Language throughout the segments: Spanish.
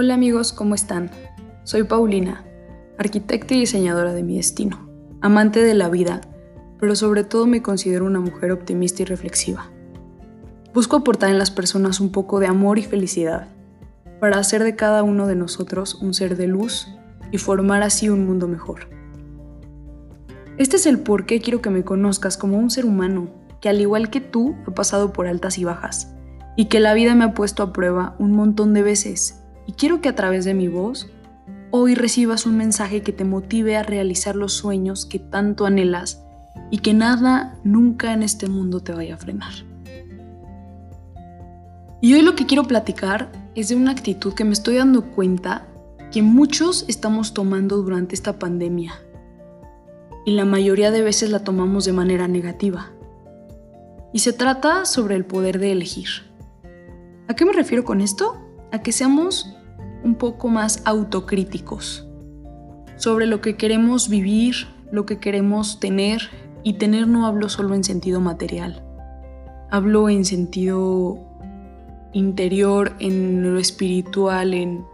Hola amigos, ¿cómo están? Soy Paulina, arquitecta y diseñadora de mi destino, amante de la vida, pero sobre todo me considero una mujer optimista y reflexiva. Busco aportar en las personas un poco de amor y felicidad, para hacer de cada uno de nosotros un ser de luz y formar así un mundo mejor. Este es el por qué quiero que me conozcas como un ser humano que al igual que tú ha pasado por altas y bajas, y que la vida me ha puesto a prueba un montón de veces, y quiero que a través de mi voz hoy recibas un mensaje que te motive a realizar los sueños que tanto anhelas y que nada nunca en este mundo te vaya a frenar. Y hoy lo que quiero platicar es de una actitud que me estoy dando cuenta que muchos estamos tomando durante esta pandemia. Y la mayoría de veces la tomamos de manera negativa. Y se trata sobre el poder de elegir. ¿A qué me refiero con esto? A que seamos un poco más autocríticos sobre lo que queremos vivir, lo que queremos tener, y tener no hablo solo en sentido material, hablo en sentido interior, en lo espiritual, en,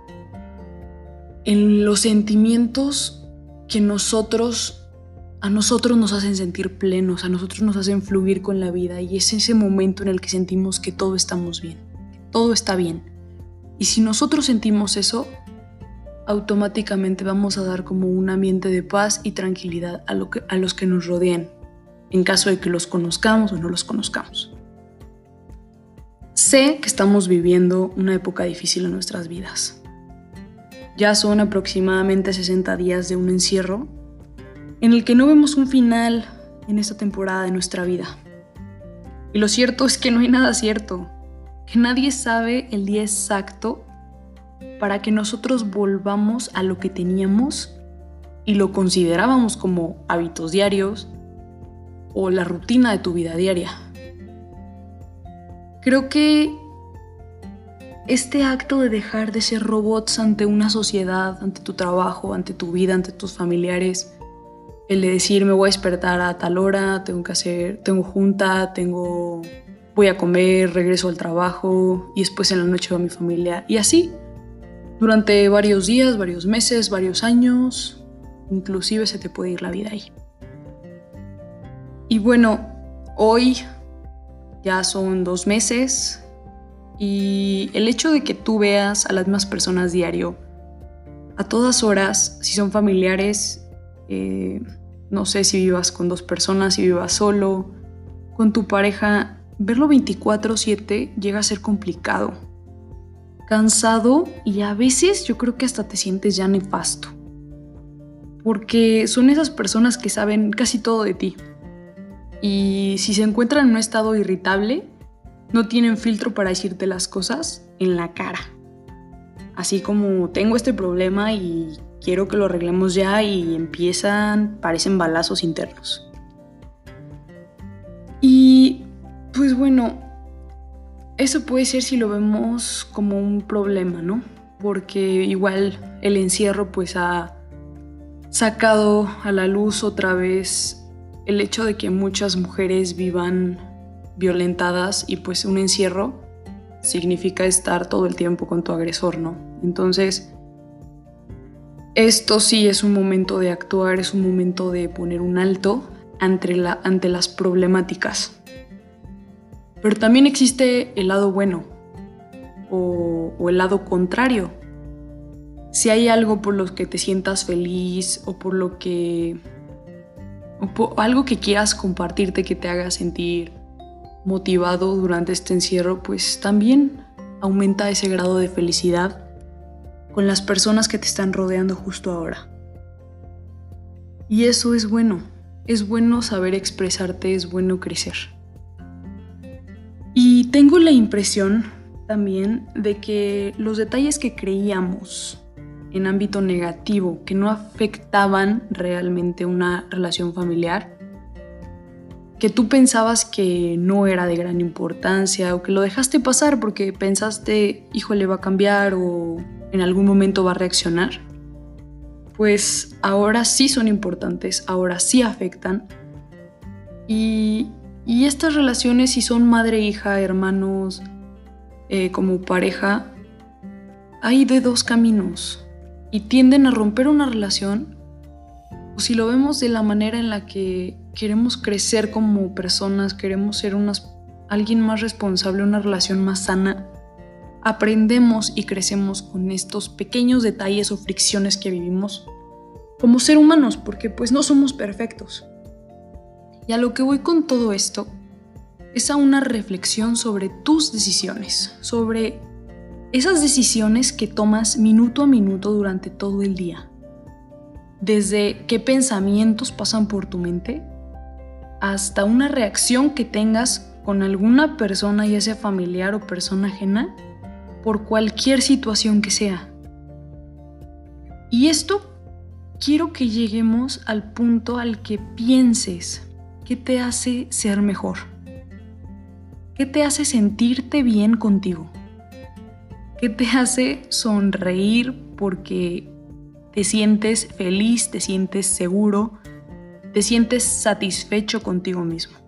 en los sentimientos que nosotros a nosotros nos hacen sentir plenos, a nosotros nos hacen fluir con la vida y es ese momento en el que sentimos que todo estamos bien, todo está bien. Y si nosotros sentimos eso, automáticamente vamos a dar como un ambiente de paz y tranquilidad a, los que nos rodean, en caso de que los conozcamos o no los conozcamos. Sé que estamos viviendo una época difícil en nuestras vidas. Ya son aproximadamente 60 días de un encierro en el que no vemos un final en esta temporada de nuestra vida. Y lo cierto es que no hay nada cierto, que nadie sabe el día exacto para que nosotros volvamos a lo que teníamos y lo considerábamos como hábitos diarios o la rutina de tu vida diaria. Creo que este acto de dejar de ser robots ante una sociedad, ante tu trabajo, ante tu vida, ante tus familiares, el de decir me voy a despertar a tal hora, tengo que hacer, tengo junta, tengo, voy a comer, regreso al trabajo y después en la noche va mi familia y así durante varios días, varios meses, varios años, inclusive se te puede ir la vida ahí. Y bueno, hoy ya son dos meses y el hecho de que tú veas a las mismas personas diario, a todas horas, si son familiares, eh, no sé si vivas con dos personas, si vivas solo, con tu pareja, verlo 24/7 llega a ser complicado, cansado y a veces yo creo que hasta te sientes ya nefasto. Porque son esas personas que saben casi todo de ti. Y si se encuentran en un estado irritable, no tienen filtro para decirte las cosas en la cara. Así como tengo este problema y quiero que lo arreglemos ya y empiezan, parecen balazos internos. Y pues bueno, eso puede ser si lo vemos como un problema, ¿no? Porque igual el encierro pues ha sacado a la luz otra vez el hecho de que muchas mujeres vivan violentadas y pues un encierro significa estar todo el tiempo con tu agresor, ¿no? Entonces, esto sí es un momento de actuar, es un momento de poner un alto ante, ante las problemáticas. Pero también existe el lado bueno o, el lado contrario. Si hay algo por lo que te sientas feliz o por lo que... Algo que quieras compartirte que te haga sentir motivado durante este encierro, pues también aumenta ese grado de felicidad con las personas que te están rodeando justo ahora. Y eso es bueno, es bueno saber expresarte, es bueno crecer. Y tengo la impresión también de que los detalles que creíamos en ámbito negativo, que no afectaban realmente una relación familiar, que tú pensabas que no era de gran importancia o que lo dejaste pasar porque pensaste, híjole, va a cambiar o en algún momento va a reaccionar, pues ahora sí son importantes, ahora sí afectan. Y, estas relaciones, si son madre, hija, hermanos, eh, como pareja, hay de dos caminos y tienden a romper una relación o si lo vemos de la manera en la que queremos crecer como personas, queremos ser unas, alguien más responsable, una relación más sana, aprendemos y crecemos con estos pequeños detalles o fricciones que vivimos como ser humanos, porque pues no somos perfectos. Y a lo que voy con todo esto es a una reflexión sobre tus decisiones, sobre esas decisiones que tomas minuto a minuto durante todo el día. Desde qué pensamientos pasan por tu mente hasta una reacción que tengas con alguna persona, ya sea familiar o persona ajena, por cualquier situación que sea. Y esto quiero que lleguemos al punto al que pienses qué te hace ser mejor, qué te hace sentirte bien contigo, qué te hace sonreír porque te sientes feliz, te sientes seguro, te sientes satisfecho contigo mismo.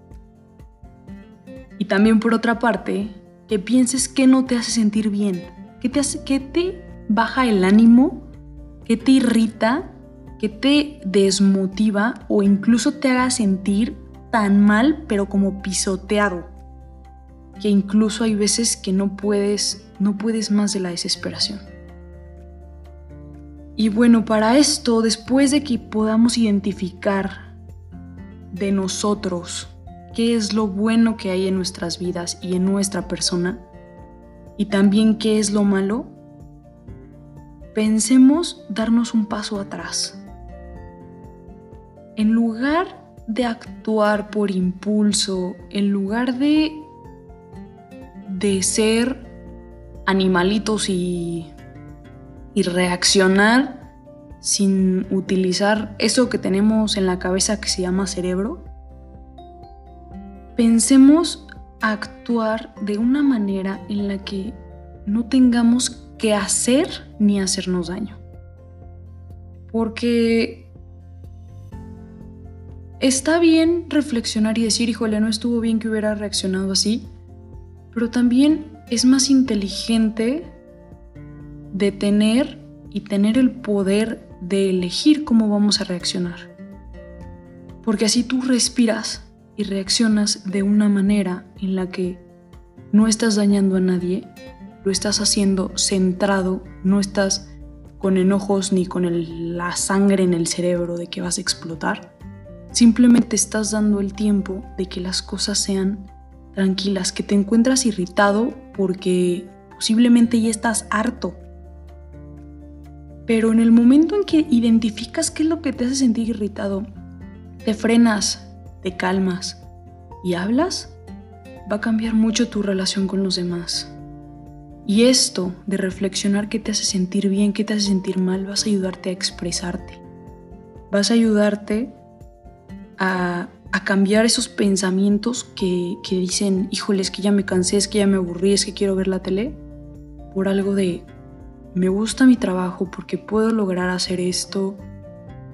Y también por otra parte, que pienses qué no te hace sentir bien, qué te, hace, qué te baja el ánimo, qué te irrita que te desmotiva o incluso te haga sentir tan mal, pero como pisoteado, que incluso hay veces que no puedes, no puedes más de la desesperación. Y bueno, para esto, después de que podamos identificar de nosotros qué es lo bueno que hay en nuestras vidas y en nuestra persona, y también qué es lo malo, pensemos darnos un paso atrás en lugar de actuar por impulso, en lugar de, de ser animalitos y, y reaccionar sin utilizar eso que tenemos en la cabeza que se llama cerebro, pensemos actuar de una manera en la que no tengamos que hacer ni hacernos daño. Porque Está bien reflexionar y decir, híjole, no estuvo bien que hubiera reaccionado así, pero también es más inteligente detener y tener el poder de elegir cómo vamos a reaccionar. Porque así tú respiras y reaccionas de una manera en la que no estás dañando a nadie, lo estás haciendo centrado, no estás con enojos ni con la sangre en el cerebro de que vas a explotar Simplemente estás dando el tiempo de que las cosas sean tranquilas, que te encuentras irritado porque posiblemente ya estás harto. Pero en el momento en que identificas qué es lo que te hace sentir irritado, te frenas, te calmas y hablas, va a cambiar mucho tu relación con los demás. Y esto de reflexionar qué te hace sentir bien, qué te hace sentir mal, vas a ayudarte a expresarte. Vas a ayudarte a, cambiar esos pensamientos que, que dicen, híjole, es que ya me cansé, es que ya me aburrí, es que quiero ver la tele, por algo de, me gusta mi trabajo porque puedo lograr hacer esto,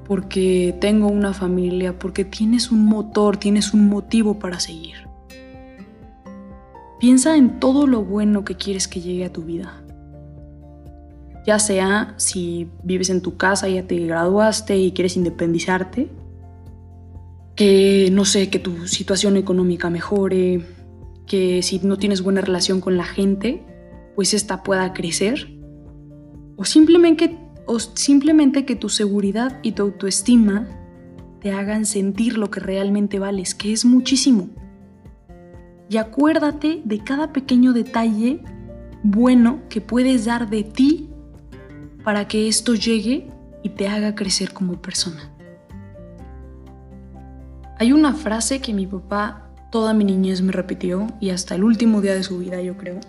porque tengo una familia, porque tienes un motor, tienes un motivo para seguir. Piensa en todo lo bueno que quieres que llegue a tu vida. Ya sea si vives en tu casa, ya te graduaste y quieres independizarte, que no sé, que tu situación económica mejore, que si no tienes buena relación con la gente, pues esta pueda crecer. O simplemente, o simplemente que tu seguridad y tu autoestima te hagan sentir lo que realmente vales, que es muchísimo. Y acuérdate de cada pequeño detalle bueno que puedes dar de ti para que esto llegue y te haga crecer como persona. Hay una frase que mi papá toda mi niñez me repitió y hasta el último día de su vida yo creo,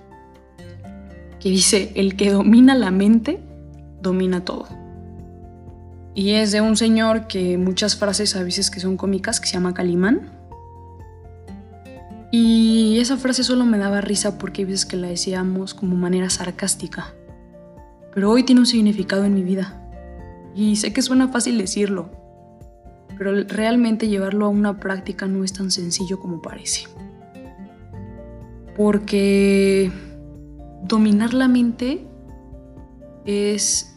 que dice, el que domina la mente, domina todo. Y es de un señor que muchas frases a veces que son cómicas, que se llama Calimán. Y esa frase solo me daba risa porque hay veces que la decíamos como manera sarcástica. Pero hoy tiene un significado en mi vida. Y sé que suena fácil decirlo, pero realmente llevarlo a una práctica no es tan sencillo como parece. Porque dominar la mente es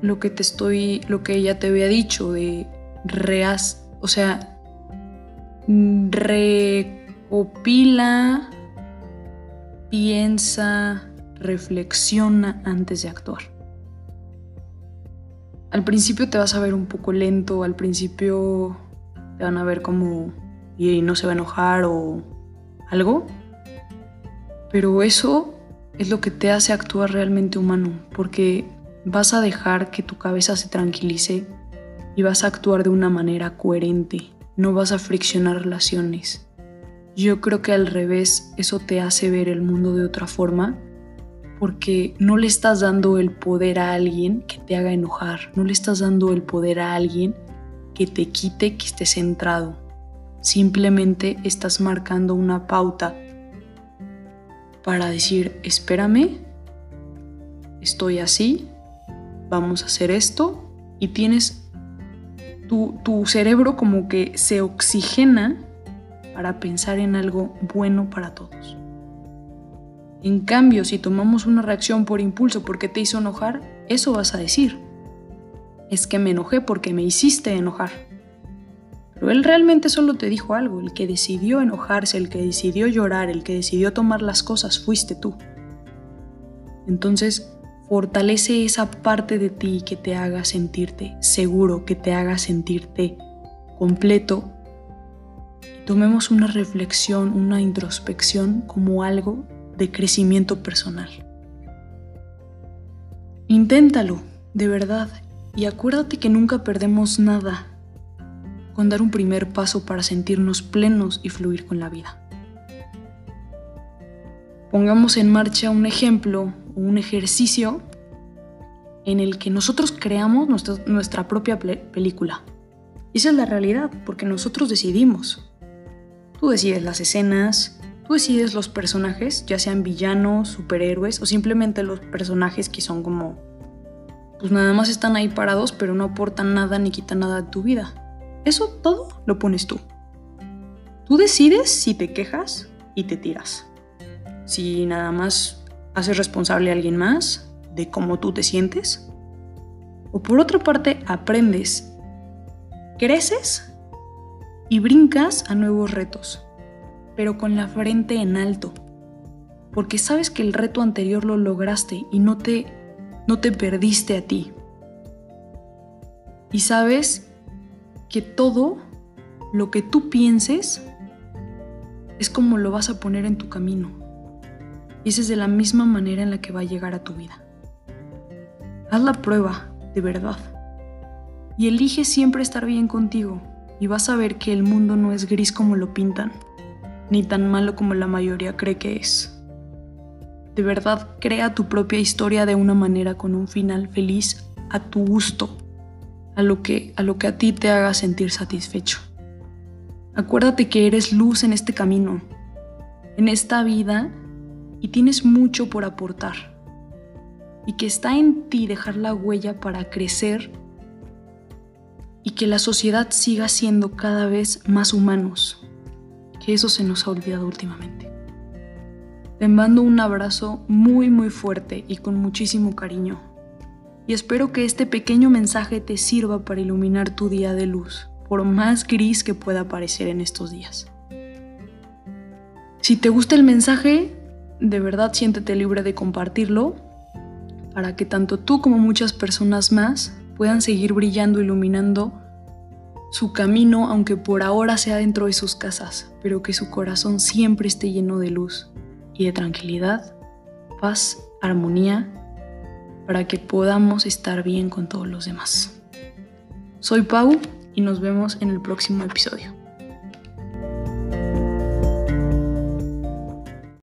lo que te estoy, lo que ella te había dicho de reas, o sea, recopila, piensa, reflexiona antes de actuar. Al principio te vas a ver un poco lento, al principio te van a ver como y no se va a enojar o algo, pero eso es lo que te hace actuar realmente humano, porque vas a dejar que tu cabeza se tranquilice y vas a actuar de una manera coherente, no vas a friccionar relaciones. Yo creo que al revés, eso te hace ver el mundo de otra forma, porque no le estás dando el poder a alguien que te haga enojar, no le estás dando el poder a alguien que te quite que estés centrado. Simplemente estás marcando una pauta para decir, espérame, estoy así, vamos a hacer esto y tienes tu, tu cerebro como que se oxigena para pensar en algo bueno para todos. En cambio, si tomamos una reacción por impulso porque te hizo enojar, eso vas a decir. Es que me enojé porque me hiciste enojar. Pero él realmente solo te dijo algo, el que decidió enojarse, el que decidió llorar, el que decidió tomar las cosas fuiste tú. Entonces, fortalece esa parte de ti que te haga sentirte seguro, que te haga sentirte completo. tomemos una reflexión, una introspección como algo de crecimiento personal. Inténtalo, de verdad, y acuérdate que nunca perdemos nada con dar un primer paso para sentirnos plenos y fluir con la vida. Pongamos en marcha un ejemplo o un ejercicio en el que nosotros creamos nuestra, propia película. Esa es la realidad, porque nosotros decidimos. Tú decides las escenas, tú decides los personajes, ya sean villanos, superhéroes o simplemente los personajes que son como, pues nada más están ahí parados, pero no aportan nada ni quitan nada de tu vida. Eso todo lo pones tú. Tú decides si te quejas y te tiras. Si nada más haces responsable a alguien más de cómo tú te sientes. O por otra parte, aprendes, creces y brincas a nuevos retos, pero con la frente en alto. Porque sabes que el reto anterior lo lograste y no te, no te perdiste a ti. Y sabes que todo lo que tú pienses es como lo vas a poner en tu camino. Y esa es de la misma manera en la que va a llegar a tu vida. Haz la prueba, de verdad. Y elige siempre estar bien contigo. Y vas a ver que el mundo no es gris como lo pintan, ni tan malo como la mayoría cree que es. De verdad, crea tu propia historia de una manera con un final feliz a tu gusto a lo que a, lo que a ti te haga sentir satisfecho. Acuérdate que eres luz en este camino, en esta vida, y tienes mucho por aportar. Y que está en ti dejar la huella para crecer y que la sociedad siga siendo cada vez más humanos, eso se nos ha olvidado últimamente. Te mando un abrazo muy muy fuerte y con muchísimo cariño y espero que este pequeño mensaje te sirva para iluminar tu día de luz, por más gris que pueda parecer en estos días. Si te gusta el mensaje, de verdad siéntete libre de compartirlo para que tanto tú como muchas personas más puedan seguir brillando, iluminando su camino, aunque por ahora sea dentro de sus casas, pero que su corazón siempre esté lleno de luz y de tranquilidad, paz, armonía para que podamos estar bien con todos los demás. Soy Pau y nos vemos en el próximo episodio.